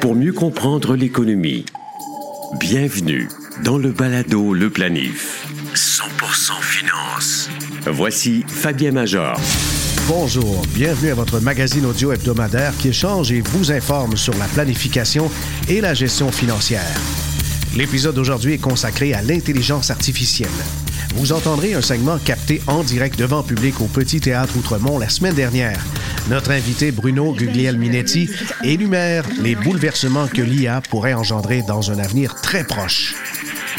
Pour mieux comprendre l'économie, bienvenue dans le balado Le Planif. 100% finance. Voici Fabien Major. Bonjour, bienvenue à votre magazine audio hebdomadaire qui échange et vous informe sur la planification et la gestion financière. L'épisode d'aujourd'hui est consacré à l'intelligence artificielle. Vous entendrez un segment capté en direct devant public au Petit Théâtre Outremont la semaine dernière. Notre invité Bruno Guglielminetti énumère les bouleversements que l'IA pourrait engendrer dans un avenir très proche.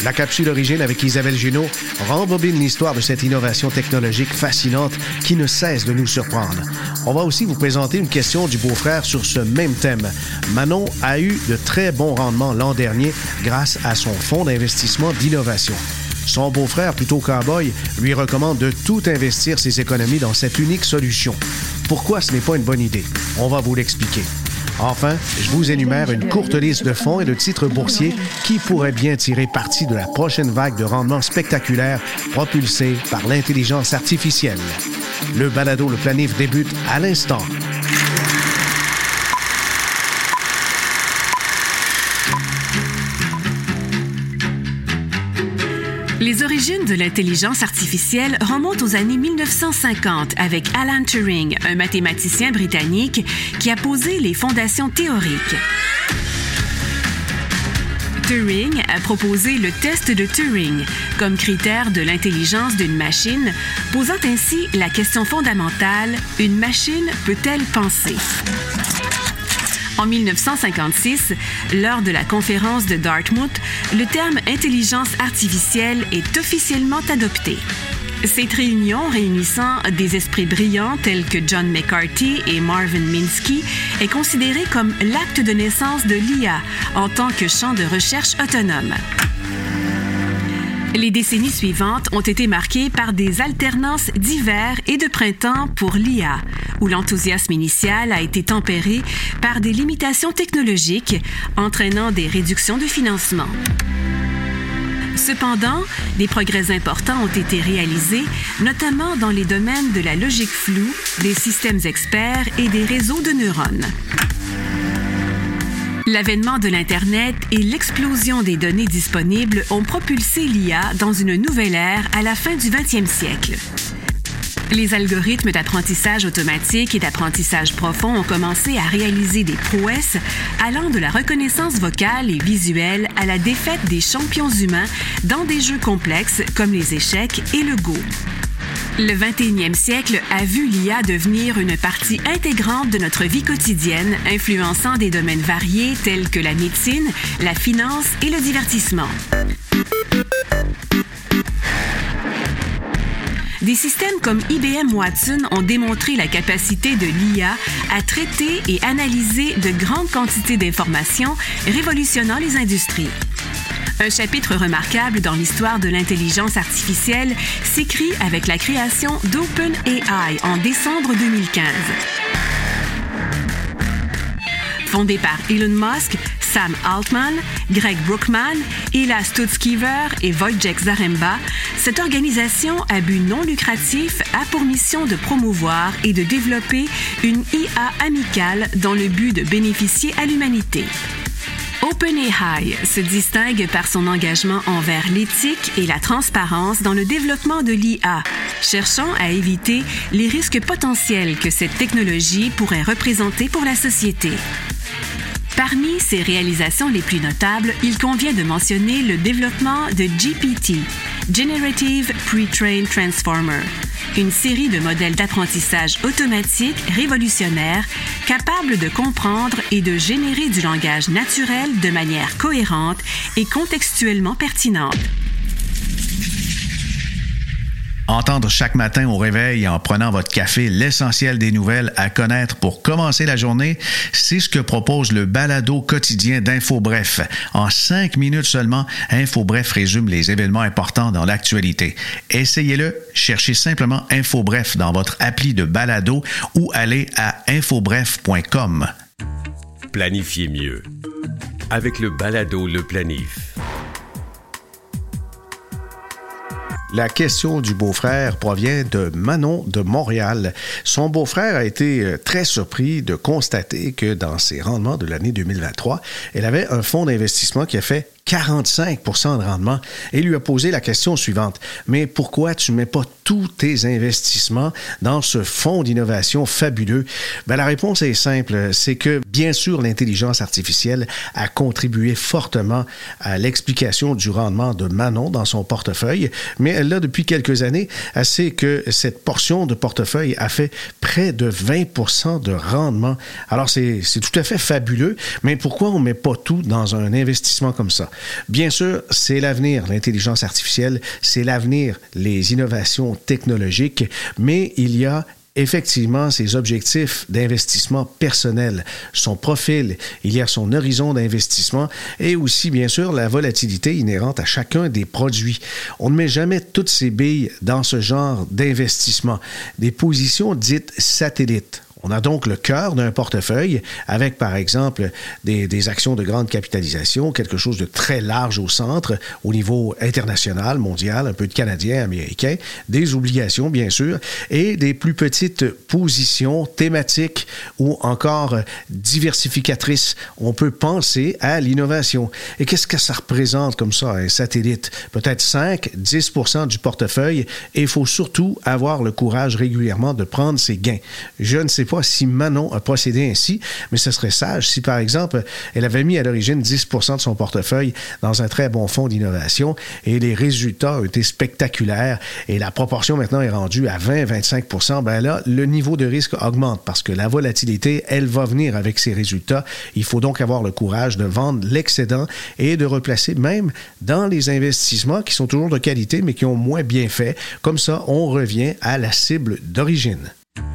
La capsule origine avec Isabelle Junot rembobine l'histoire de cette innovation technologique fascinante qui ne cesse de nous surprendre. On va aussi vous présenter une question du beau-frère sur ce même thème. Manon a eu de très bons rendements l'an dernier grâce à son fonds d'investissement d'innovation. Son beau-frère, plutôt cowboy, lui recommande de tout investir ses économies dans cette unique solution. Pourquoi ce n'est pas une bonne idée? On va vous l'expliquer. Enfin, je vous énumère une courte liste de fonds et de titres boursiers qui pourraient bien tirer parti de la prochaine vague de rendements spectaculaires propulsée par l'intelligence artificielle. Le balado Le Planif débute à l'instant. Les origines de l'intelligence artificielle remontent aux années 1950 avec Alan Turing, un mathématicien britannique qui a posé les fondations théoriques. Turing a proposé le test de Turing comme critère de l'intelligence d'une machine, posant ainsi la question fondamentale une machine peut-elle penser? En 1956, lors de la conférence de Dartmouth, le terme intelligence artificielle est officiellement adopté. Cette réunion réunissant des esprits brillants tels que John McCarthy et Marvin Minsky est considérée comme l'acte de naissance de l'IA en tant que champ de recherche autonome. Les décennies suivantes ont été marquées par des alternances d'hiver et de printemps pour l'IA, où l'enthousiasme initial a été tempéré par des limitations technologiques entraînant des réductions de financement. Cependant, des progrès importants ont été réalisés, notamment dans les domaines de la logique floue, des systèmes experts et des réseaux de neurones. L'avènement de l'Internet et l'explosion des données disponibles ont propulsé l'IA dans une nouvelle ère à la fin du 20e siècle. Les algorithmes d'apprentissage automatique et d'apprentissage profond ont commencé à réaliser des prouesses allant de la reconnaissance vocale et visuelle à la défaite des champions humains dans des jeux complexes comme les échecs et le Go. Le 21e siècle a vu l'IA devenir une partie intégrante de notre vie quotidienne, influençant des domaines variés tels que la médecine, la finance et le divertissement. Des systèmes comme IBM Watson ont démontré la capacité de l'IA à traiter et analyser de grandes quantités d'informations, révolutionnant les industries. Un chapitre remarquable dans l'histoire de l'intelligence artificielle s'écrit avec la création d'OpenAI en décembre 2015. Fondé par Elon Musk, Sam Altman, Greg Brookman, Ila Stutzkever et Wojciech Zaremba, cette organisation à but non lucratif a pour mission de promouvoir et de développer une IA amicale dans le but de bénéficier à l'humanité. OpenAI se distingue par son engagement envers l'éthique et la transparence dans le développement de l'IA, cherchant à éviter les risques potentiels que cette technologie pourrait représenter pour la société. Parmi ses réalisations les plus notables, il convient de mentionner le développement de GPT, Generative Pre-trained Transformer, une série de modèles d'apprentissage automatique révolutionnaires capables de comprendre et de générer du langage naturel de manière cohérente et contextuellement pertinente. Entendre chaque matin au réveil en prenant votre café l'essentiel des nouvelles à connaître pour commencer la journée, c'est ce que propose le balado quotidien d'InfoBref. En cinq minutes seulement, InfoBref résume les événements importants dans l'actualité. Essayez-le, cherchez simplement InfoBref dans votre appli de balado ou allez à infobref.com. Planifiez mieux avec le balado Le Planif. La question du beau-frère provient de Manon de Montréal. Son beau-frère a été euh, très surpris de constater que dans ses rendements de l'année 2023, elle avait un fonds d'investissement qui a fait 45% de rendement et lui a posé la question suivante. Mais pourquoi tu ne mets pas tous tes investissements dans ce fonds d'innovation fabuleux? Ben, la réponse est simple. C'est que, bien sûr, l'intelligence artificielle a contribué fortement à l'explication du rendement de Manon dans son portefeuille, mais elle l'a depuis quelques années, assez que cette portion de portefeuille a fait près de 20% de rendement. Alors, c'est tout à fait fabuleux, mais pourquoi on ne met pas tout dans un investissement comme ça? Bien sûr, c'est l'avenir, l'intelligence artificielle, c'est l'avenir, les innovations technologiques, mais il y a effectivement ses objectifs d'investissement personnel, son profil, il y a son horizon d'investissement et aussi, bien sûr, la volatilité inhérente à chacun des produits. On ne met jamais toutes ces billes dans ce genre d'investissement. Des positions dites satellites. On a donc le cœur d'un portefeuille avec, par exemple, des, actions de grande capitalisation, quelque chose de très large au centre, au niveau international, mondial, un peu de canadien, américain, des obligations, bien sûr, et des plus petites positions thématiques ou encore diversificatrices. On peut penser à l'innovation. Et qu'est-ce que ça représente comme ça, un satellite? Peut-être 5, 10% du portefeuille, et il faut surtout avoir le courage régulièrement de prendre ses gains. Je ne sais si Manon a procédé ainsi, mais ce serait sage si, par exemple, elle avait mis à l'origine 10 de son portefeuille dans un très bon fonds d'innovation et les résultats ont été spectaculaires et la proportion maintenant est rendue à 20-25% ben là, le niveau de risque augmente parce que la volatilité, elle va venir avec ces résultats. Il faut donc avoir le courage de vendre l'excédent et de replacer même dans les investissements qui sont toujours de qualité mais qui ont moins bien fait. Comme ça, on revient à la cible d'origine.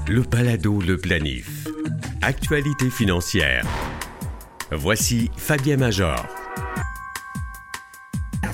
Le Palado Le Planif. Actualité financière. Voici Fabien Major.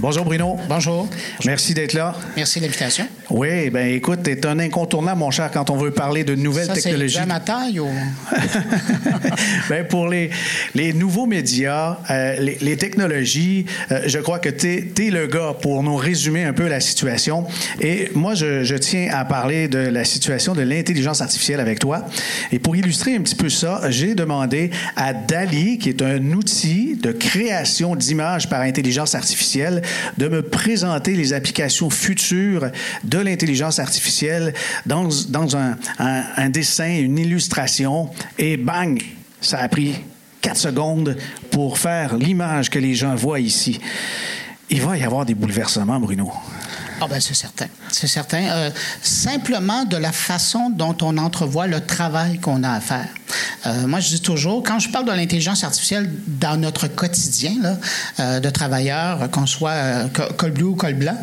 Bonjour Bruno. Bonjour. Merci d'être là. Merci de l'invitation. Oui, ben écoute, tu es un incontournable, mon cher, quand on veut parler de nouvelles Ça, technologies. C'est ma taille ou... ben, pour les, les nouveaux médias, euh, les, les, technologies, euh, je crois que tu es, le gars pour nous résumer un peu la situation. Et moi, je, je tiens à parler de la situation de l'intelligence artificielle avec toi. Et pour illustrer un petit peu ça, j'ai demandé à DALI, qui est un outil de création d'images par intelligence artificielle, de me présenter les applications futures de l'intelligence artificielle dans, dans un, un, dessin, une illustration, et bang, ça a pris quatre secondes pour faire l'image que les gens voient ici. Il va y avoir des bouleversements, Bruno. Ah ben c'est certain, c'est certain. Euh, simplement de la façon dont on entrevoit le travail qu'on a à faire. Euh, moi, je dis toujours, quand je parle de l'intelligence artificielle dans notre quotidien euh, de travailleurs, qu'on soit col bleu ou col blanc,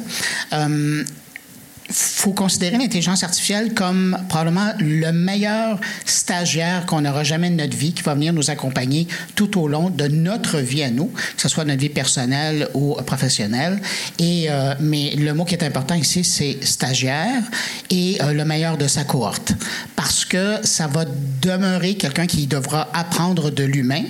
faut considérer l'intelligence artificielle comme probablement le meilleur stagiaire qu'on aura jamais de notre vie, qui va venir nous accompagner tout au long de notre vie à nous, que ce soit notre vie personnelle ou professionnelle. Et euh, mais le mot qui est important ici, c'est stagiaire et euh, le meilleur de sa cohorte, parce que ça va demeurer quelqu'un qui devra apprendre de l'humain.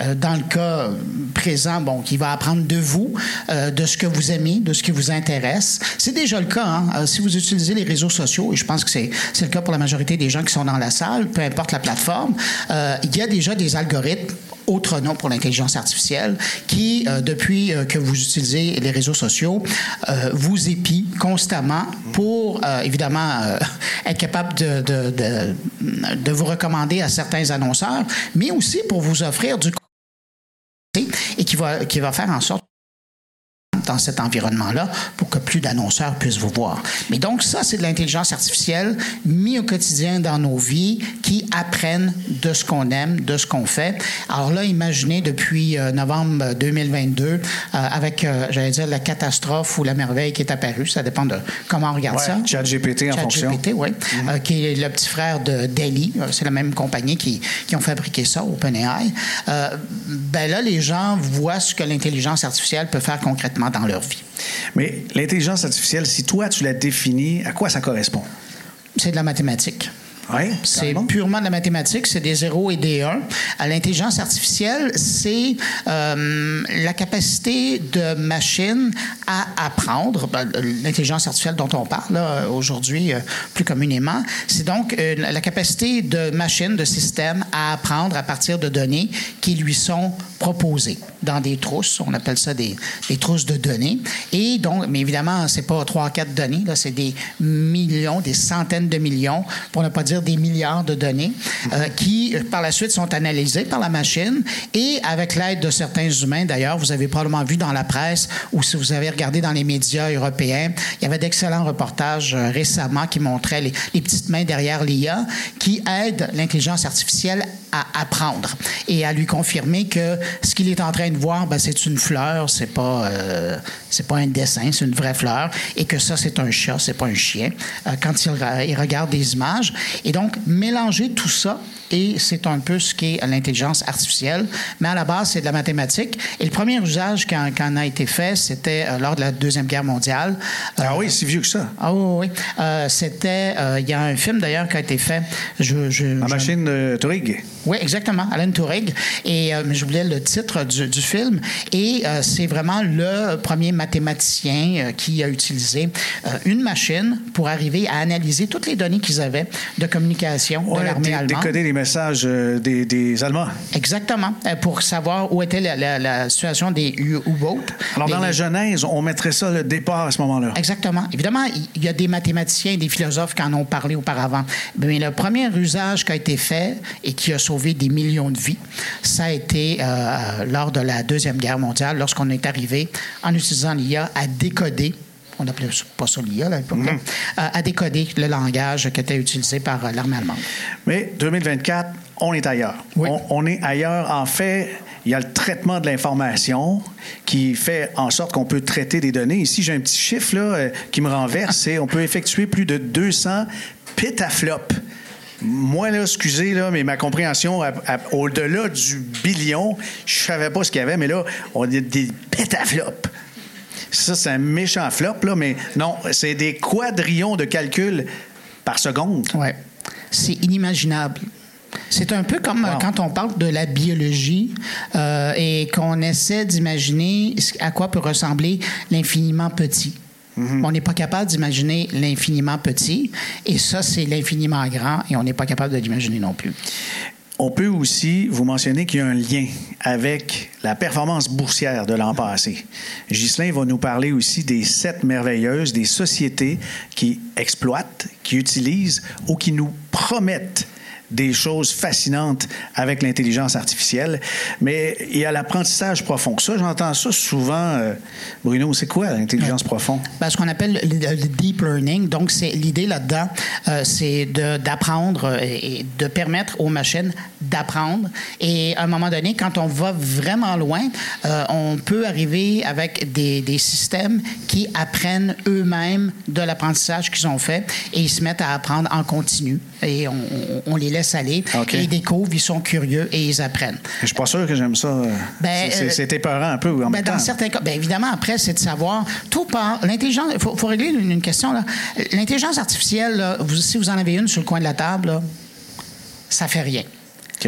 Euh, dans le cas présent, bon, qui va apprendre de vous, de ce que vous aimez, de ce qui vous intéresse. C'est déjà le cas. Hein? Utilisez les réseaux sociaux, et je pense que c'est le cas pour la majorité des gens qui sont dans la salle, peu importe la plateforme, euh, il y a déjà des algorithmes autre nom pour l'intelligence artificielle, qui, euh, depuis euh, que vous utilisez les réseaux sociaux, vous épie constamment pour, évidemment, être capable de, de, de, vous recommander à certains annonceurs, mais aussi pour vous offrir du et qui va, qui va faire en sorte dans cet environnement-là pour que plus d'annonceurs puissent vous voir. Mais donc, ça, c'est de l'intelligence artificielle mis au quotidien dans nos vies qui apprennent de ce qu'on aime, de ce qu'on fait. Alors là, imaginez depuis euh, novembre 2022, euh, avec, euh, j'allais dire, la catastrophe ou la merveille qui est apparue, ça dépend de comment on regarde ça. ChatGPT en fonction. ChatGPT, oui, mm-hmm. qui est le petit frère de Delhi. C'est la même compagnie qui, qui ont fabriqué ça, OpenAI. ben là, les gens voient ce que l'intelligence artificielle peut faire concrètement dans leur vie. Mais l'intelligence artificielle, si toi tu la définis, à quoi ça correspond? C'est de la mathématique. Oui, c'est purement de la mathématique, c'est des 0 et des 1. L'intelligence artificielle, c'est euh, la capacité de machine à apprendre. Ben, l'intelligence artificielle dont on parle aujourd'hui euh, plus communément, c'est donc la capacité de machine, de système à apprendre à partir de données qui lui sont proposées dans des trousses. On appelle ça des, des trousses de données. Et donc, mais évidemment, c'est pas trois, quatre données, là, c'est des millions, des centaines de millions, pour ne pas dire des milliards de données, euh, qui, par la suite, sont analysées par la machine et avec l'aide de certains humains. D'ailleurs, vous avez probablement vu dans la presse ou si vous avez regardé dans les médias européens, il y avait d'excellents reportages euh, récemment qui montraient les, les petites mains derrière l'IA qui aident l'intelligence artificielle à apprendre et à lui confirmer que ce qu'il est en train de voir, ben, c'est une fleur, c'est pas, euh, c'est pas un dessin, c'est une vraie fleur, et que ça, c'est un chat, c'est pas un chien, euh, quand il, il, regarde des images. Et donc, mélanger tout ça, et c'est un peu ce qu'est l'intelligence artificielle, mais à la base, c'est de la mathématique. Et le premier usage qui en, a été fait, c'était euh, lors de la Deuxième Guerre mondiale. ah oui, c'est vieux que ça. Ah oui, oui. c'était, il y a un film d'ailleurs qui a été fait. Je, je, la machine de Turing. Oui, exactement, Alan Turing. Et j'oubliais le titre du, du film. Et c'est vraiment le premier mathématicien euh, qui a utilisé euh, une machine pour arriver à analyser toutes les données qu'ils avaient de communication de l'armée allemande. Décoder les messages euh, des, Allemands. Exactement, pour savoir où était la, situation des U-boats. Alors, dans la Genèse, on mettrait ça le départ à ce moment-là. Exactement. Évidemment, il y a des mathématiciens, des philosophes qui en ont parlé auparavant. Mais le premier usage qui a été fait et qui a sauvé des millions de vies, ça a été lors de la Deuxième Guerre mondiale, lorsqu'on est arrivé en utilisant l'IA à décoder on n'appelait pas ça l'IA à l'époque, mhm. à décoder le langage qui était utilisé par euh, l'armée allemande. Mais 2024, on est ailleurs. On, est ailleurs. En fait, il y a le traitement de l'information qui fait en sorte qu'on peut traiter des données. Ici, j'ai un petit chiffre là, euh, qui me renverse. C'est on peut effectuer plus de 200 pétaflops moi, là, excusez, là, mais ma compréhension, au-delà du billion, je savais pas ce qu'il y avait, mais là, on a des pétaflops. Ça, c'est un méchant flop, là, mais non, c'est des quadrillions de calculs par seconde. Oui. C'est inimaginable. C'est un peu comme quand on parle de la biologie euh, et qu'on essaie d'imaginer à quoi peut ressembler l'infiniment petit. Mhm. On n'est pas capable d'imaginer l'infiniment petit, et ça, c'est l'infiniment grand, et on n'est pas capable de l'imaginer non plus. On peut aussi vous mentionner qu'il y a un lien avec la performance boursière de l'an passé. Ghislain va nous parler aussi des sept merveilleuses, des sociétés qui exploitent, qui utilisent ou qui nous promettent des choses fascinantes avec l'intelligence artificielle, mais il y a l'apprentissage profond. Ça, j'entends ça souvent. Euh, Bruno, c'est quoi l'intelligence profonde? Ben, ce qu'on appelle le, deep learning. Donc, c'est l'idée là-dedans, euh, c'est d'apprendre et de permettre aux machines d'apprendre. Et à un moment donné, quand on va vraiment loin, euh, on peut arriver avec des, des systèmes qui apprennent eux-mêmes de l'apprentissage qu'ils ont fait et ils se mettent à apprendre en continu. Et on, on les aller. Ils découvrent, ils sont curieux et ils apprennent. Je suis pas sûr que j'aime ça. Ben, c'est euh, épeurant un peu en ben, Dans certains cas, bien évidemment, après, c'est de savoir tout par l'intelligence. Il faut, régler une, question. L'intelligence artificielle, vous, si vous en avez une sur le coin de la table, là, ça fait rien.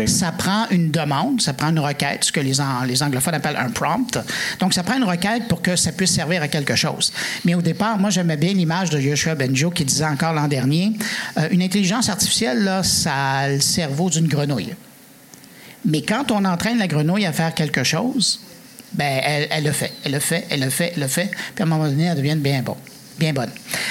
Ça prend une demande, ça prend une requête, ce que les, anglophones appellent un prompt. Donc, ça prend une requête pour que ça puisse servir à quelque chose. Mais au départ, moi, j'aimais bien l'image de Joshua Benjo qui disait encore l'an dernier euh, une intelligence artificielle, là, ça a le cerveau d'une grenouille. Mais quand on entraîne la grenouille à faire quelque chose, ben, elle, elle, le fait, elle le fait, elle le fait, elle le fait, puis à un moment donné, elle devient bien bon bien bonne.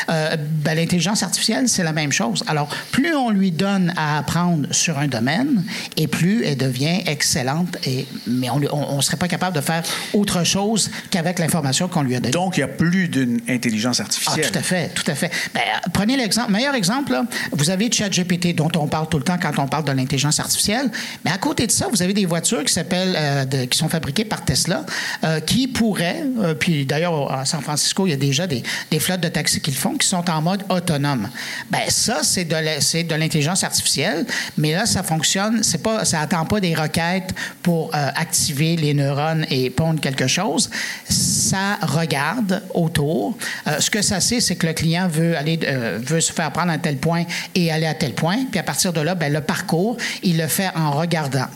Euh, ben, L'intelligence artificielle, c'est la même chose. Alors, plus on lui donne à apprendre sur un domaine, et plus elle devient excellente, et, mais on ne serait pas capable de faire autre chose qu'avec l'information qu'on lui a donnée. Donc, il n'y a plus d'une intelligence artificielle. Ah, tout à fait, tout à fait. Ben, prenez l'exemple, meilleur exemple, là, vous avez ChatGPT, dont on parle tout le temps quand on parle de l'intelligence artificielle, mais à côté de ça, vous avez des voitures qui s'appellent, euh, qui sont fabriquées par Tesla, euh, qui pourraient, puis d'ailleurs, à San Francisco, il y a déjà des, des flottes pilotes de taxi qui le font, qui sont en mode autonome. Ben ça, c'est de l'intelligence artificielle, mais là, ça fonctionne, c'est pas, ça attend pas des requêtes pour euh, activer les neurones et pondre quelque chose. Ça regarde autour. Euh, ce que ça sait, c'est que le client veut aller, euh, veut se faire prendre à tel point et aller à tel point, puis à partir de là, ben, le parcours, il le fait en regardant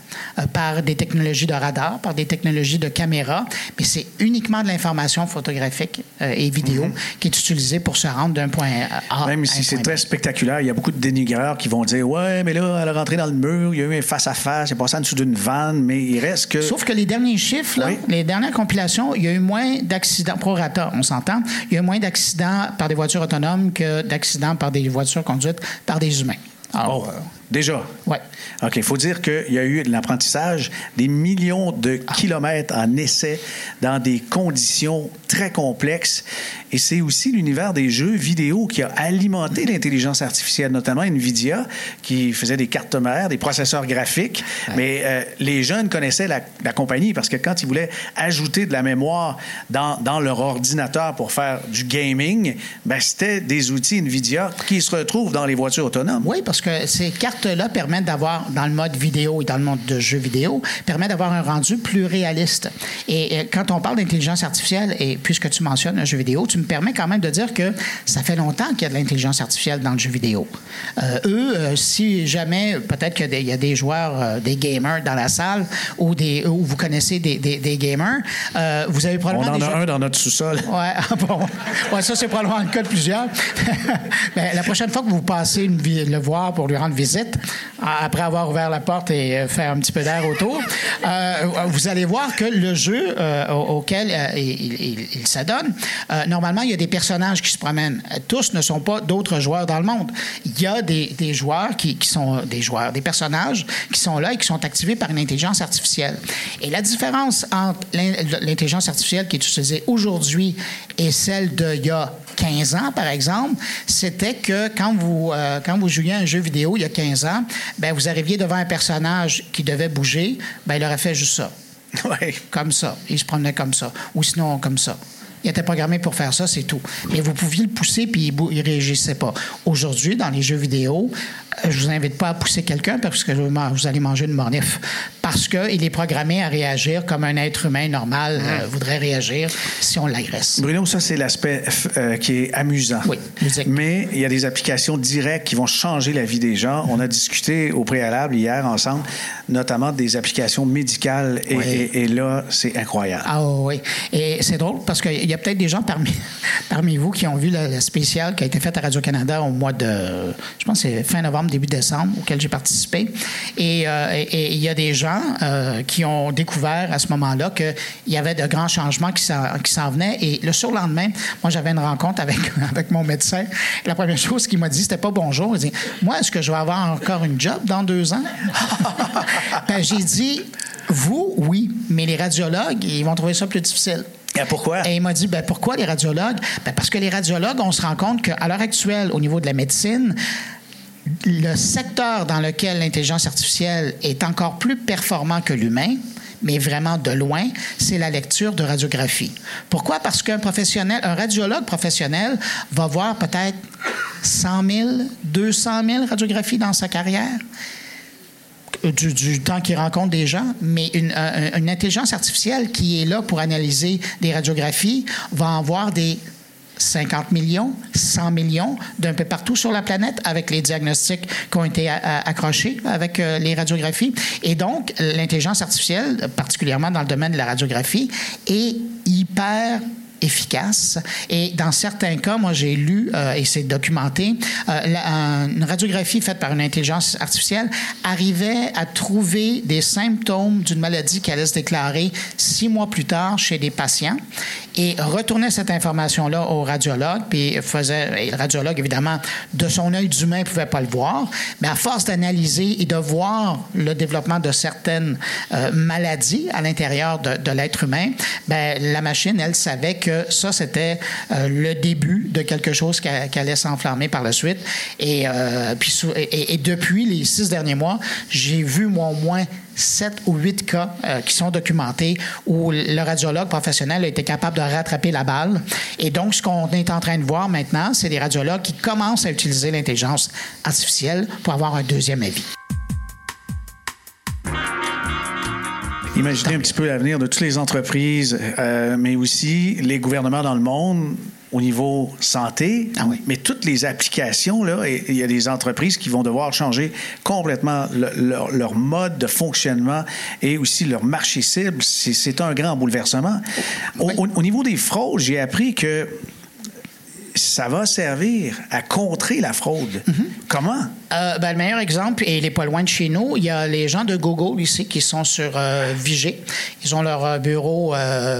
par des technologies de radar, par des technologies de caméra, mais c'est uniquement de l'information photographique et vidéo mhm. qui est pour se rendre d'un point A Même si c'est très spectaculaire, il y a beaucoup de dénigreurs qui vont dire Ouais, mais là, elle est rentrée dans le mur, il y a eu un face-à-face, il est passé en dessous d'une vanne, mais il reste que. Sauf que les derniers chiffres, les dernières compilations, il y a eu moins d'accidents, pro rata, on s'entend, il y a eu moins d'accidents par des voitures autonomes que d'accidents par des voitures conduites par des humains. Alors, oh, déjà? Oui. OK. Il faut dire qu'il y a eu de l'apprentissage, des millions de kilomètres en essai dans des conditions très complexes. Et c'est aussi l'univers des jeux vidéo qui a alimenté l'intelligence artificielle, notamment NVIDIA, qui faisait des cartes mères, des processeurs graphiques. Mais euh, les jeunes connaissaient la, compagnie parce que quand ils voulaient ajouter de la mémoire dans, dans leur ordinateur pour faire du gaming, ben, c'était des outils NVIDIA qui se retrouvent dans les voitures autonomes. Oui, parce que ces cartes-là permettent d'avoir, dans le mode vidéo et dans le mode de jeux vidéo, permettent d'avoir un rendu plus réaliste. Et, et quand on parle d'intelligence artificielle, et puisque tu mentionnes un jeu vidéo, tu me permet quand même de dire que ça fait longtemps qu'il y a de l'intelligence artificielle dans le jeu vidéo. Euh, eux, euh, si jamais, peut-être qu'il y a des joueurs, euh, des gamers dans la salle ou des, où vous connaissez des, des, gamers, vous avez probablement. On en a un dans notre sous-sol. Ouais, ah bon. Ouais, ça, c'est probablement le cas de plusieurs. Mais la prochaine fois que vous passez une, le voir pour lui rendre visite, après avoir ouvert la porte et fait un petit peu d'air autour, vous allez voir que le jeu auquel il, il s'adonne, normalement, il y a des personnages qui se promènent. Tous ne sont pas d'autres joueurs dans le monde. Il y a des, joueurs qui, sont des joueurs, des personnages qui sont là et qui sont activés par une intelligence artificielle. Et la différence entre l'intelligence artificielle qui est utilisée aujourd'hui et celle d'il y a 15 ans, par exemple, c'était que quand vous, euh, quand vous jouiez à un jeu vidéo il y a 15 ans, ben, vous arriviez devant un personnage qui devait bouger, ben, il aurait fait juste ça. Comme ça. Il se promenait comme ça. Ou sinon, comme ça. Il était programmé pour faire ça, c'est tout. Mais vous pouviez le pousser, puis il ne réagissait pas. Aujourd'hui, dans les jeux vidéo, euh, je vous invite pas à pousser quelqu'un parce que vous allez manger une mornif. Parce qu'il est programmé à réagir comme un être humain normal euh, voudrait réagir si on l'agresse. Bruno, ça, c'est l'aspect euh, qui est amusant. Oui, Mais il y a des applications directes qui vont changer la vie des gens. On a discuté au préalable hier ensemble, notamment des applications médicales. Et, là, c'est incroyable. Ah oui. Et c'est drôle parce qu'il y a peut-être des gens parmi, parmi vous qui ont vu le, spécial qui a été fait à Radio-Canada au mois de, je pense c'est fin novembre début décembre, auquel j'ai participé. Et euh, il y a des gens euh, qui ont découvert à ce moment-là qu'il y avait de grands changements qui s'en venaient. Et le surlendemain, moi, j'avais une rencontre avec, avec mon médecin. la première chose qu'il m'a dit, c'était pas bonjour. Il dit Moi, est-ce que je vais avoir encore une job dans deux ans ben, J'ai dit Vous, oui, mais les radiologues, ils vont trouver ça plus difficile. Et pourquoi? Et il m'a dit, ben, pourquoi les radiologues? Ben, parce que les radiologues, on se rend compte qu'à l'heure actuelle, au niveau de la médecine, le secteur dans lequel l'intelligence artificielle est encore plus performant que l'humain, mais vraiment de loin, c'est la lecture de radiographie. Pourquoi? Parce qu'un professionnel, un radiologue professionnel va voir peut-être 100 000, 200 000 radiographies dans sa carrière. Du, temps qu'il rencontre des gens, mais une, une, intelligence artificielle qui est là pour analyser des radiographies va en voir des 50 millions, 100 millions d'un peu partout sur la planète avec les diagnostics qui ont été accrochés avec euh, les radiographies. Et donc, l'intelligence artificielle, particulièrement dans le domaine de la radiographie, est hyper efficace. Et dans certains cas, moi, j'ai lu, euh, et c'est documenté, euh, une radiographie faite par une intelligence artificielle arrivait à trouver des symptômes d'une maladie qui allait se déclarer six mois plus tard chez des patients et retournait cette information-là au radiologue, puis faisait, et le radiologue, évidemment, de son œil d'humain, ne pouvait pas le voir, mais à force d'analyser et de voir le développement de certaines euh, maladies à l'intérieur de, de l'être humain, ben, la machine, elle savait que ça, c'était euh, le début de quelque chose qui, allait s'enflammer par la suite. Et, euh, puis, depuis les six derniers mois, j'ai vu, moi, au moins sept ou huit cas euh, qui sont documentés où le radiologue professionnel a été capable de rattraper la balle. Et donc, ce qu'on est en train de voir maintenant, c'est des radiologues qui commencent à utiliser l'intelligence artificielle pour avoir un deuxième avis. Imaginez un petit peu l'avenir de toutes les entreprises, euh, mais aussi les gouvernements dans le monde au niveau santé, ah mais toutes les applications, là, il y a des entreprises qui vont devoir changer complètement leur, mode de fonctionnement et aussi leur marché cible. C'est un grand bouleversement. au niveau des fraudes, j'ai appris que ça va servir à contrer la fraude. Mhm. Comment? Euh, ben, le meilleur exemple, et il n'est pas loin de chez nous, il y a les gens de Google ici qui sont sur euh, Vigée. Ils ont leur euh, bureau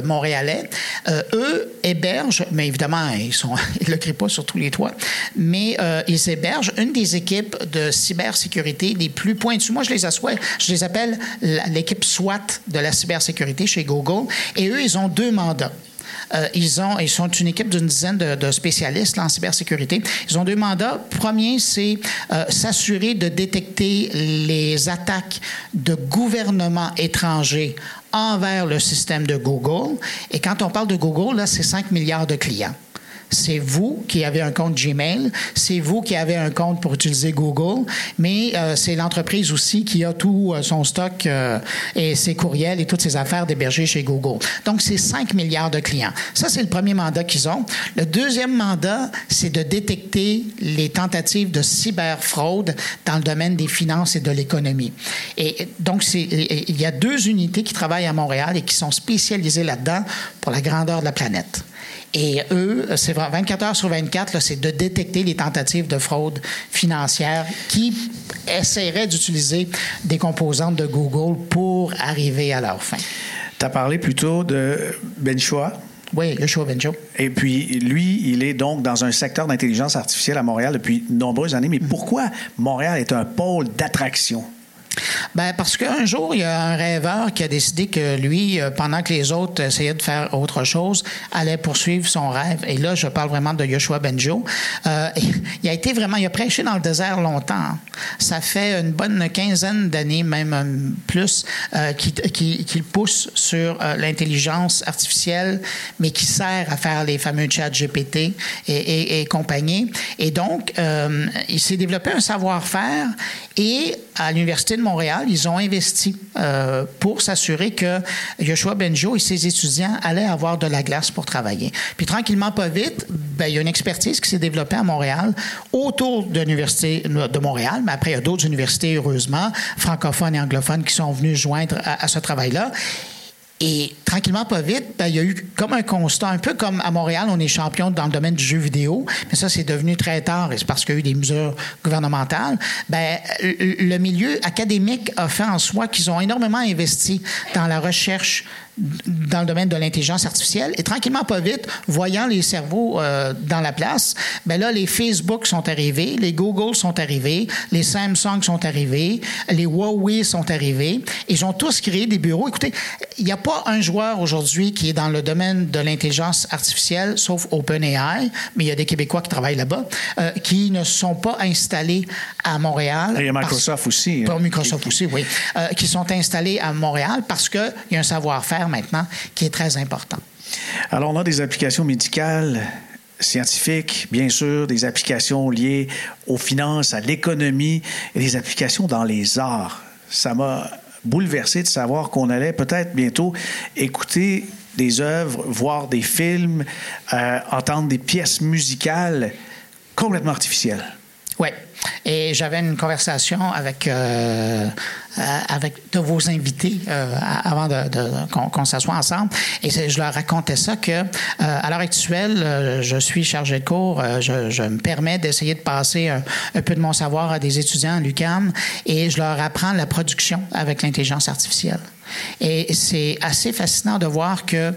montréalais. eux hébergent, mais évidemment, ils ne le crient pas sur tous les toits, mais ils hébergent une des équipes de cybersécurité les plus pointues. Moi, je les assois, je les appelle l'équipe SWAT de la cybersécurité chez Google. Et eux, ils ont deux mandats. Euh, ils, ont, ils sont une équipe d'une dizaine de, spécialistes en cybersécurité. Ils ont deux mandats. Premier, c'est euh, s'assurer de détecter les attaques de gouvernements étrangers envers le système de Google. Et quand on parle de Google, là, c'est 5 milliards de clients c'est vous qui avez un compte Gmail, c'est vous qui avez un compte pour utiliser Google, mais euh, c'est l'entreprise aussi qui a tout euh, son stock euh, et ses courriels et toutes ses affaires d'héberger chez Google. Donc, c'est 5 milliards de clients. Ça, c'est le premier mandat qu'ils ont. Le deuxième mandat, c'est de détecter les tentatives de cyberfraude dans le domaine des finances et de l'économie. Et donc, il y a deux unités qui travaillent à Montréal et qui sont spécialisées là-dedans pour la grandeur de la planète. Et eux, c'est 24 heures sur 24, c'est de détecter les tentatives de fraude financière qui essaieraient d'utiliser des composantes de Google pour arriver à leur fin. Tu as parlé plutôt de Benchois. Oui, Yoshua Benjo. Et puis, lui, il est donc dans un secteur d'intelligence artificielle à Montréal depuis de nombreuses années. Mais pourquoi Montréal est un pôle d'attraction? Ben parce qu'un jour, il y a un rêveur qui a décidé que lui, euh, pendant que les autres essayaient de faire autre chose, allait poursuivre son rêve. Et là, je parle vraiment de Yoshua Benjo. Euh, il a été vraiment, il a prêché dans le désert longtemps. Ça fait une bonne quinzaine d'années, même euh, plus, qu'il pousse sur l'intelligence artificielle, mais qui sert à faire les fameux chats GPT et, et, et compagnie. Et donc, il s'est développé un savoir-faire et à l'Université de Montréal, ils ont investi euh, pour s'assurer que Yoshua Benjo et ses étudiants allaient avoir de la glace pour travailler. Puis tranquillement, pas vite, ben, il y a une expertise qui s'est développée à Montréal autour de l'Université de Montréal, mais après, il y a d'autres universités, heureusement, francophones et anglophones, qui sont venus joindre à ce travail-là. Et tranquillement, pas vite, ben, il y a eu comme un constat, un peu comme à Montréal, on est champion dans le domaine du jeu vidéo, mais ça, c'est devenu très tard, et c'est parce qu'il y a eu des mesures gouvernementales. Ben, le milieu académique a fait en soi qu'ils ont énormément investi dans la recherche dans le domaine de l'intelligence artificielle. Et tranquillement, pas vite, voyant les cerveaux euh, dans la place, ben là, les Facebook sont arrivés, les Google sont arrivés, les Samsung sont arrivés, les Huawei sont arrivés. Ils ont tous créé des bureaux. Écoutez, il n'y a pas un joueur aujourd'hui qui est dans le domaine de l'intelligence artificielle, sauf OpenAI, mais il y a des Québécois qui travaillent là-bas, euh, qui ne sont pas installés à Montréal. Et Microsoft aussi. Hein. Microsoft aussi, oui. Euh, qui sont installés à Montréal parce qu'il y a un savoir-faire maintenant qui est très important. Alors, on a des applications médicales scientifiques, bien sûr, des applications liées aux finances, à l'économie et des applications dans les arts. Ça m'a bouleversé de savoir qu'on allait peut-être bientôt écouter des œuvres, voir des films, euh, entendre des pièces musicales complètement artificielles. Oui. Et j'avais une conversation avec, euh, euh, avec de vos invités euh, avant de, qu'on, s'assoie ensemble. Et je leur racontais ça que à l'heure actuelle, je suis chargé de cours. Je, me permets d'essayer de passer un, peu de mon savoir à des étudiants à l'UQAM et je leur apprends la production avec l'intelligence artificielle. Et c'est assez fascinant de voir que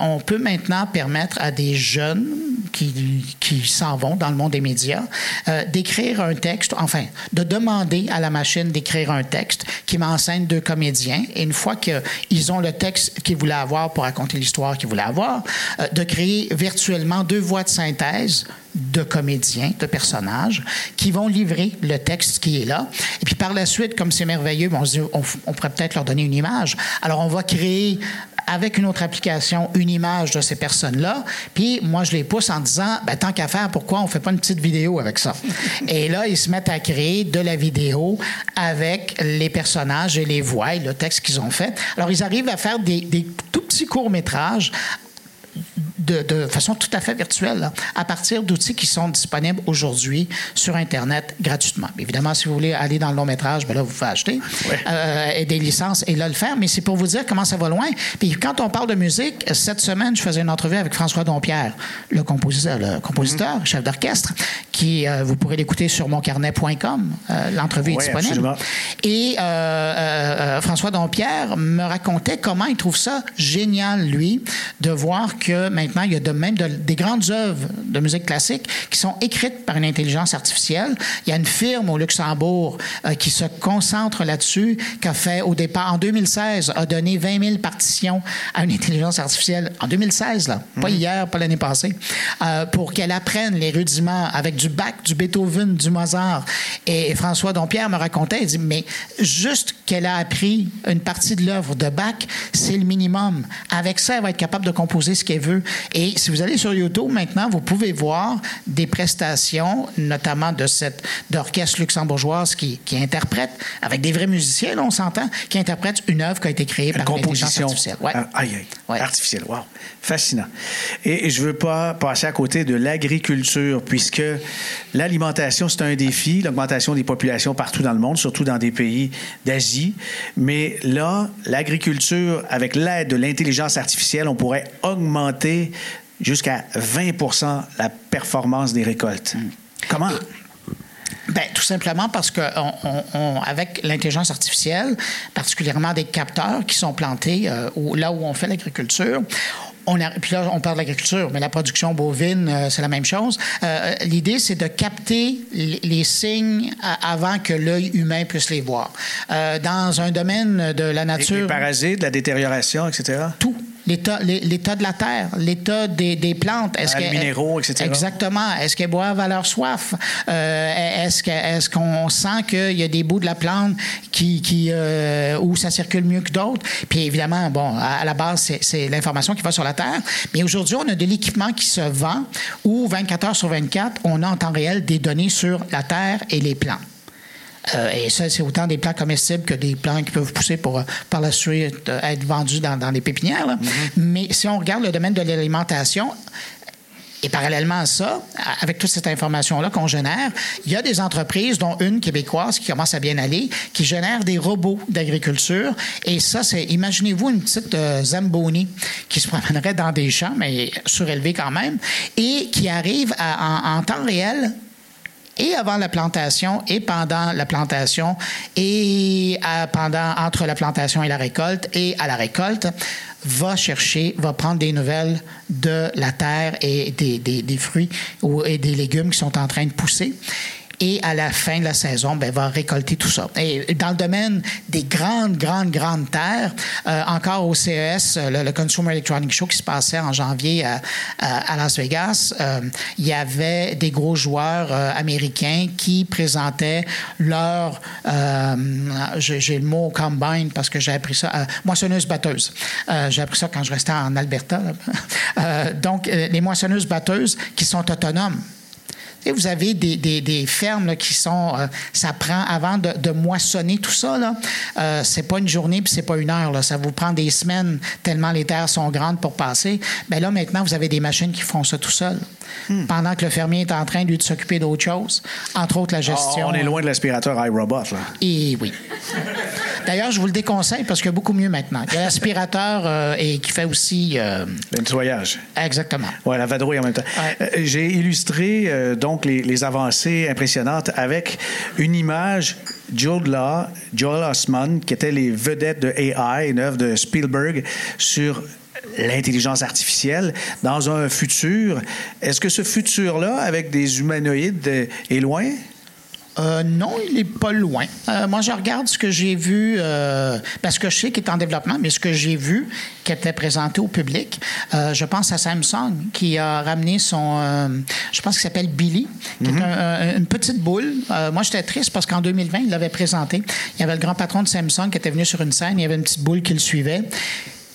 on peut maintenant permettre à des jeunes qui, qui s'en vont dans le monde des médias euh, d'écrire un texte, enfin, de demander à la machine d'écrire un texte qui m'enseigne deux comédiens. Et une fois qu'ils ont le texte qu'ils voulaient avoir pour raconter l'histoire qu'ils voulaient avoir, euh, de créer virtuellement deux voix de synthèse de comédiens, de personnages, qui vont livrer le texte qui est là. Et puis par la suite, comme c'est merveilleux, on, se dit, on, on pourrait peut-être leur donner une image. Alors on va créer avec une autre application une image de ces personnes-là. Puis moi, je les pousse en disant, ben, tant qu'à faire, pourquoi on fait pas une petite vidéo avec ça? et là, ils se mettent à créer de la vidéo avec les personnages et les voix et le texte qu'ils ont fait. Alors, ils arrivent à faire des, des tout petits courts-métrages de, de, façon tout à fait virtuelle, là, à partir d'outils qui sont disponibles aujourd'hui sur Internet gratuitement. Évidemment, si vous voulez aller dans le long métrage, ben là, vous pouvez acheter Ouais. euh, des licences et là le faire, mais c'est pour vous dire comment ça va loin. Puis quand on parle de musique, cette semaine, je faisais une entrevue avec François Dompierre, le compositeur, le compositeur Mm-hmm. chef d'orchestre, qui, euh, vous pourrez l'écouter sur moncarnet.com. Euh, L'entrevue est disponible. absolument. Et euh, François Dompierre me racontait comment il trouve ça génial, lui, de voir que maintenant, il y a de même de- des grandes œuvres de musique classique qui sont écrites par une intelligence artificielle. Il y a une firme au Luxembourg euh, qui se concentre là-dessus, qui a fait au départ, en 2016, a donné 20 000 partitions à une intelligence artificielle. En 2016, là, pas hier, pas l'année passée, euh, pour qu'elle apprenne les rudiments avec du Bach, du Beethoven, du Mozart. Et François Dompierre me racontait, il dit, mais juste qu'elle a appris une partie de l'œuvre de Bach, c'est le minimum. Avec ça, elle va être capable de composer ce qu'elle veut. Et si vous allez sur YouTube maintenant, vous pouvez voir des prestations, notamment de cette d'orchestre luxembourgeoise qui, qui interprète, avec des vrais musiciens, là, on s'entend, qui interprète une œuvre qui a été créée Une par composition. artificielle. Ouais. Ah, Aïe, aïe. Ouais. Artificielle. Wow. Fascinant. Et, et je veux pas passer à côté de l'agriculture, puisque l'alimentation, c'est un défi, l'augmentation des populations partout dans le monde, surtout dans des pays d'Asie. Mais là, l'agriculture, avec l'aide de l'intelligence artificielle, on pourrait augmenter jusqu'à 20% la performance des récoltes. Comment? Ben, tout simplement parce que on, on- on- avec l'intelligence artificielle, particulièrement des capteurs qui sont plantés euh, où- là où on fait l'agriculture, on a, puis là, on parle de l'agriculture, mais la production bovine, euh, c'est la même chose. Euh, L'idée, c'est de capter les, les signes avant que l'œil humain puisse les voir. Euh, dans un domaine de la Les, nature les parasites, la détérioration, etc. tout. L'état, l'é- l'état de la terre, l'état des, des plantes. Est-ce Ah, les que- minéraux, etc. Exactement. Est-ce qu'elles boivent à leur soif? Euh, est-ce, est-ce qu'on sent qu'il y a des bouts de la plante qui, qui, euh, où ça circule mieux que d'autres? Puis évidemment, bon, à, à la base, c'est, c'est l'information qui va sur la terre. Mais aujourd'hui, on a de l'équipement qui se vend où 24 heures sur 24, on a en temps réel des données sur la terre et les plantes. Euh, et ça, c'est autant des plants comestibles que des plants qui peuvent pousser pour euh, par la suite euh, être vendus dans, dans les pépinières. là. Mais si on regarde le domaine de l'alimentation, et parallèlement à ça, avec toute cette information-là qu'on génère, il y a des entreprises, dont une québécoise qui commence à bien aller, qui génèrent des robots d'agriculture. Et ça, c'est, imaginez-vous une petite euh, Zamboni qui se promènerait dans des champs, mais surélevée quand même, et qui arrive à- en, en temps réel et avant la plantation et pendant la plantation et à- pendant entre la plantation et la récolte et à la récolte va chercher, va prendre des nouvelles de la terre et des, des- fruits ou, et des légumes qui sont en train de pousser. Et à la fin de la saison, ben, va récolter tout ça. Et dans le domaine des grandes, grandes, grandes terres, euh, encore au CES, euh, le, Consumer Electronic Show qui se passait en janvier à, Las Vegas, euh, il y avait des gros joueurs américains qui présentaient leur, j'ai le mot combine parce que j'ai appris ça, moissonneuse-batteuse. Euh, j'ai appris ça quand je restais en Alberta. donc, les moissonneuses-batteuses qui sont autonomes. Sais, vous avez des, des- des fermes là, qui sont. euh, ça prend avant de, de moissonner tout ça. Là, euh, c'est pas une journée puis c'est pas une heure. Là, ça vous prend des semaines tellement les terres sont grandes pour passer. Ben là maintenant vous avez des machines qui font ça tout seul. Pendant que le fermier est en train lui de s'occuper d'autres choses, entre autres la Ah, gestion. on est loin de l'aspirateur iRobot, là. Et oui. D'ailleurs, je vous le déconseille parce qu'il y a beaucoup mieux maintenant. Il y a l'aspirateur euh, et qui fait aussi. Le nettoyage. exactement. Oui, la vadrouille en même temps. Ouais. J'ai illustré, donc, donc les, avancées impressionnantes avec une image Joel Law, Joel Osman, qui étaient les vedettes de AI, une œuvre de Spielberg sur l'intelligence artificielle dans un futur. Est-ce que ce futur-là, avec des humanoïdes, est loin? Euh, non, il n'est pas loin. Euh, moi, je regarde ce que j'ai vu, euh, parce que je sais qu'il est en développement, mais ce que j'ai vu qui était présenté au public, euh, je pense à Samsung qui a ramené son, euh, je pense qu'il s'appelle Billy, qui est Mhm. un- un- une petite boule. Euh, moi, j'étais triste parce qu'en 2020, il l'avait présenté. Il y avait le grand patron de Samsung qui était venu sur une scène, il y avait une petite boule qui le suivait.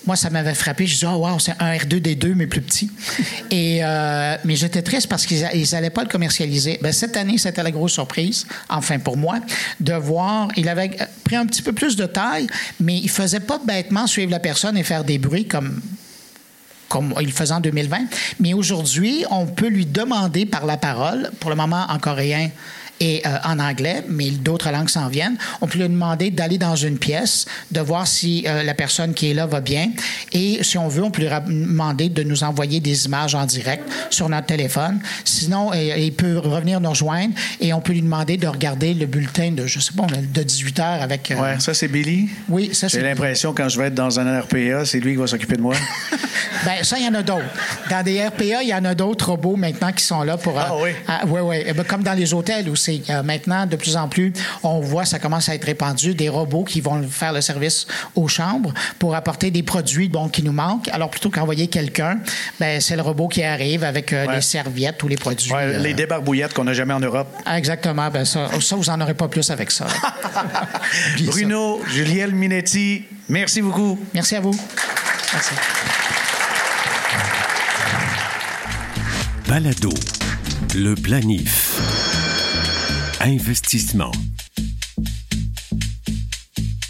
Moi, ça m'avait frappé. Je disais, oh, wow, c'est un R2D2, mais plus petit. Et, euh, mais j'étais triste parce qu'ils n'allaient pas le commercialiser. Ben, cette année, c'était la grosse surprise, enfin pour moi, de voir. Il avait pris un petit peu plus de taille, mais il faisait pas bêtement suivre la personne et faire des bruits comme comme il le faisait en 2020. Mais aujourd'hui, on peut lui demander par la parole, pour le moment en coréen et euh, en anglais, mais d'autres langues s'en viennent, on peut lui demander d'aller dans une pièce, de voir si euh, la personne qui est là va bien. Et si on veut, on peut lui demander de nous envoyer des images en direct sur notre téléphone. Sinon, euh, il peut revenir nous rejoindre et on peut lui demander de regarder le bulletin de, je sais pas, de 18 heures avec... euh, Ouais, ça, c'est Billy. Oui, ça, J'ai c'est... l'impression, quand je vais être dans un RPA, c'est lui qui va s'occuper de moi. Ben, ça, il y en a d'autres. Dans des RPA, il y en a d'autres robots maintenant qui sont là pour. Ah oui? oui, oui. Eh ben, comme dans les hôtels aussi. Euh, maintenant, de plus en plus, on voit, ça commence à être répandu, des robots qui vont faire le service aux chambres pour apporter des produits bon, qui nous manquent. Alors, plutôt qu'envoyer quelqu'un, ben, c'est le robot qui arrive avec euh, Ouais. les serviettes ou les produits. Ouais, euh, Les débarbouillettes qu'on n'a jamais en Europe. ah, Exactement. Ben, ça, ça, vous n'en aurez pas plus avec ça. Bruno, Juliel Minetti, merci beaucoup. Merci à vous. Merci. Balado. Le planif. Investissement.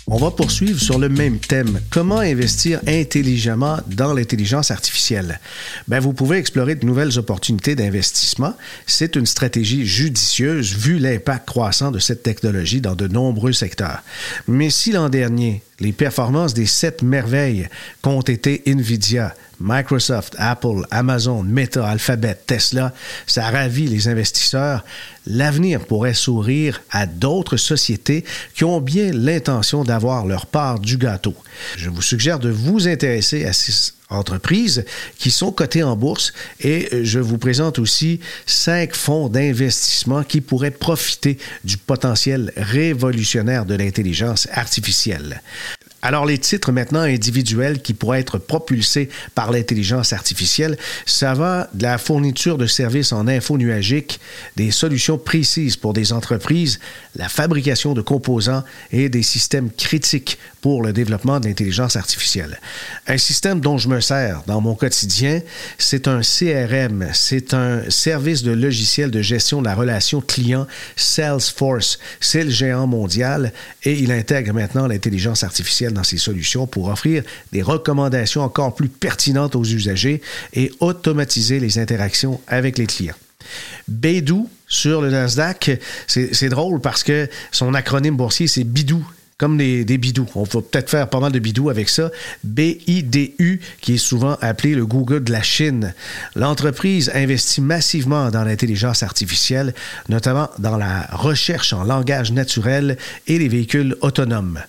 On va poursuivre sur le même thème. Comment investir intelligemment dans l'intelligence artificielle? Ben, vous pouvez explorer de nouvelles opportunités d'investissement. C'est une stratégie judicieuse vu l'impact croissant de cette technologie dans de nombreux secteurs. Mais si l'an dernier, les performances des sept merveilles qu'ont été Nvidia, Microsoft, Apple, Amazon, Meta, Alphabet, Tesla, ça ravit les investisseurs. L'avenir pourrait sourire à d'autres sociétés qui ont bien l'intention d'avoir leur part du gâteau. Je vous suggère de vous intéresser à ces entreprises qui sont cotées en bourse et je vous présente aussi cinq fonds d'investissement qui pourraient profiter du potentiel révolutionnaire de l'intelligence artificielle. Alors, les titres maintenant individuels qui pourraient être propulsés par l'intelligence artificielle, ça va de la fourniture de services en info nuagique, des solutions précises pour des entreprises, la fabrication de composants et des systèmes critiques pour le développement de l'intelligence artificielle. Un système dont je me sers dans mon quotidien, c'est un CRM, c'est un service de logiciel de gestion de la relation client Salesforce. C'est le géant mondial et il intègre maintenant l'intelligence artificielle dans ses solutions pour offrir des recommandations encore plus pertinentes aux usagers et automatiser les interactions avec les clients. Baidu sur le Nasdaq, c'est drôle parce que son acronyme boursier, c'est Bidou comme des, des bidous. On va peut-être faire pas mal de bidous avec ça. BIDU, qui est souvent appelé le Google de la Chine. L'entreprise investit massivement dans l'intelligence artificielle, notamment dans la recherche en langage naturel et les véhicules autonomes.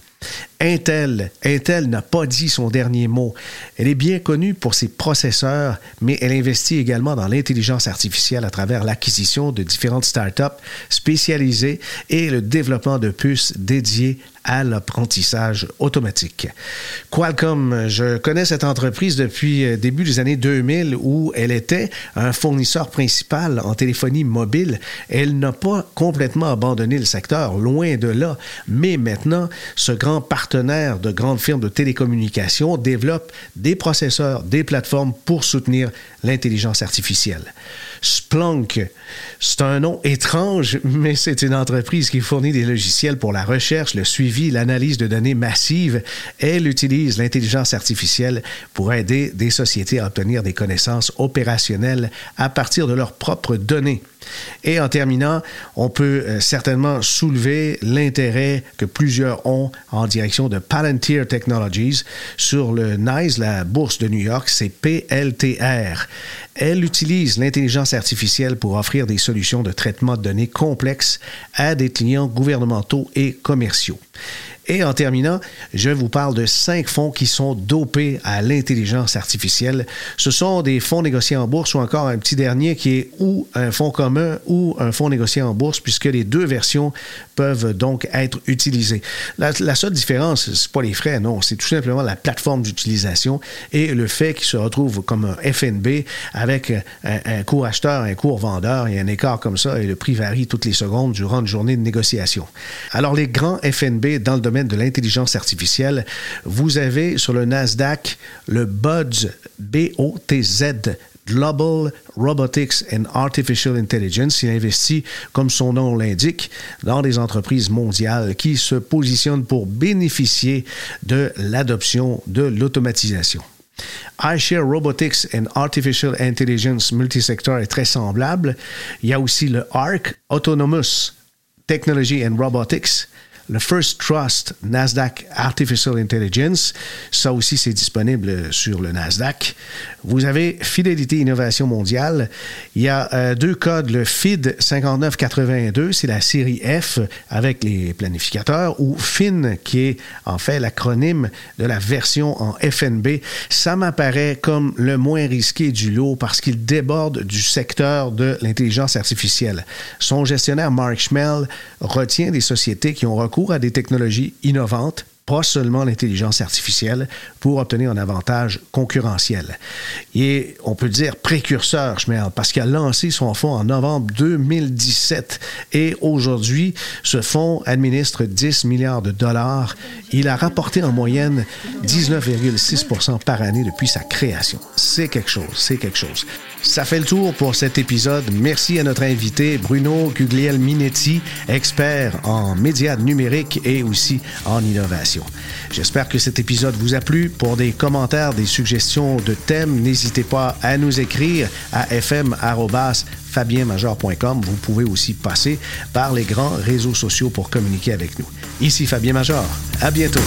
Intel, Intel n'a pas dit son dernier mot. Elle est bien connue pour ses processeurs, mais elle investit également dans l'intelligence artificielle à travers l'acquisition de différentes startups spécialisées et le développement de puces dédiées à l'apprentissage automatique. Qualcomm, je connais cette entreprise depuis euh, début des années 2000 où elle était un fournisseur principal en téléphonie mobile. Elle n'a pas complètement abandonné le secteur, loin de là, mais maintenant, ce grand partenaire de grandes firmes de télécommunications développe des processeurs, des plateformes pour soutenir l'intelligence artificielle. Splunk, c'est un nom étrange, mais c'est une entreprise qui fournit des logiciels pour la recherche, le suivi, l'analyse de données massives. Elle utilise l'intelligence artificielle pour aider des sociétés à obtenir des connaissances opérationnelles à partir de leurs propres données. Et en terminant, on peut euh, certainement soulever l'intérêt que plusieurs ont en direction de Palantir Technologies sur le NICE, la bourse de New York, c'est PLTR. Elle utilise l'intelligence artificielle pour offrir des solutions de traitement de données complexes à des clients gouvernementaux et commerciaux. Et en terminant, je vous parle de cinq fonds qui sont dopés à l'intelligence artificielle. Ce sont des fonds négociés en bourse ou encore un petit dernier qui est ou un fonds commun ou un fonds négocié en bourse, puisque les deux versions peuvent donc être utilisées. La, seule différence, c'est pas les frais, non, c'est tout simplement la plateforme d'utilisation et le fait qu'il se retrouve comme un FNB avec un, un cours acheteur, un cours vendeur, a un écart comme ça et le prix varie toutes les secondes durant une journée de négociation. Alors les grands FNB dans le domaine de l'intelligence artificielle, vous avez sur le Nasdaq le B-O-T-Z, Global Robotics and Artificial Intelligence. Il investit, comme son nom l'indique, dans des entreprises mondiales qui se positionnent pour bénéficier de l'adoption de l'automatisation. iShare Robotics and Artificial Intelligence multisector est très semblable. Il y a aussi le ARC, Autonomous Technology and Robotics, le First Trust Nasdaq Artificial Intelligence. Ça aussi, c'est disponible sur le Nasdaq. Vous avez Fidélité Innovation Mondiale. Il y a euh, deux codes, le FID 5982, c'est la série F avec les planificateurs, ou FIN, qui est en fait l'acronyme de la version en FNB. Ça m'apparaît comme le moins risqué du lot parce qu'il déborde du secteur de l'intelligence artificielle. Son gestionnaire Mark Schmel retient des sociétés qui ont recours à des technologies innovantes pas seulement l'intelligence artificielle, pour obtenir un avantage concurrentiel. Et on peut dire précurseur, parce qu'il a lancé son fonds en novembre 2017 et aujourd'hui, ce fonds administre 10 milliards de dollars. Il a rapporté en moyenne 19,6% par année depuis sa création. C'est quelque chose, c'est quelque chose. Ça fait le tour pour cet épisode. Merci à notre invité Bruno Gugliel Minetti, expert en médias numériques et aussi en innovation. J'espère que cet épisode vous a plu. Pour des commentaires, des suggestions de thèmes, n'hésitez pas à nous écrire à fm@fabienmajor.com. Vous pouvez aussi passer par les grands réseaux sociaux pour communiquer avec nous. Ici Fabien Major. À bientôt.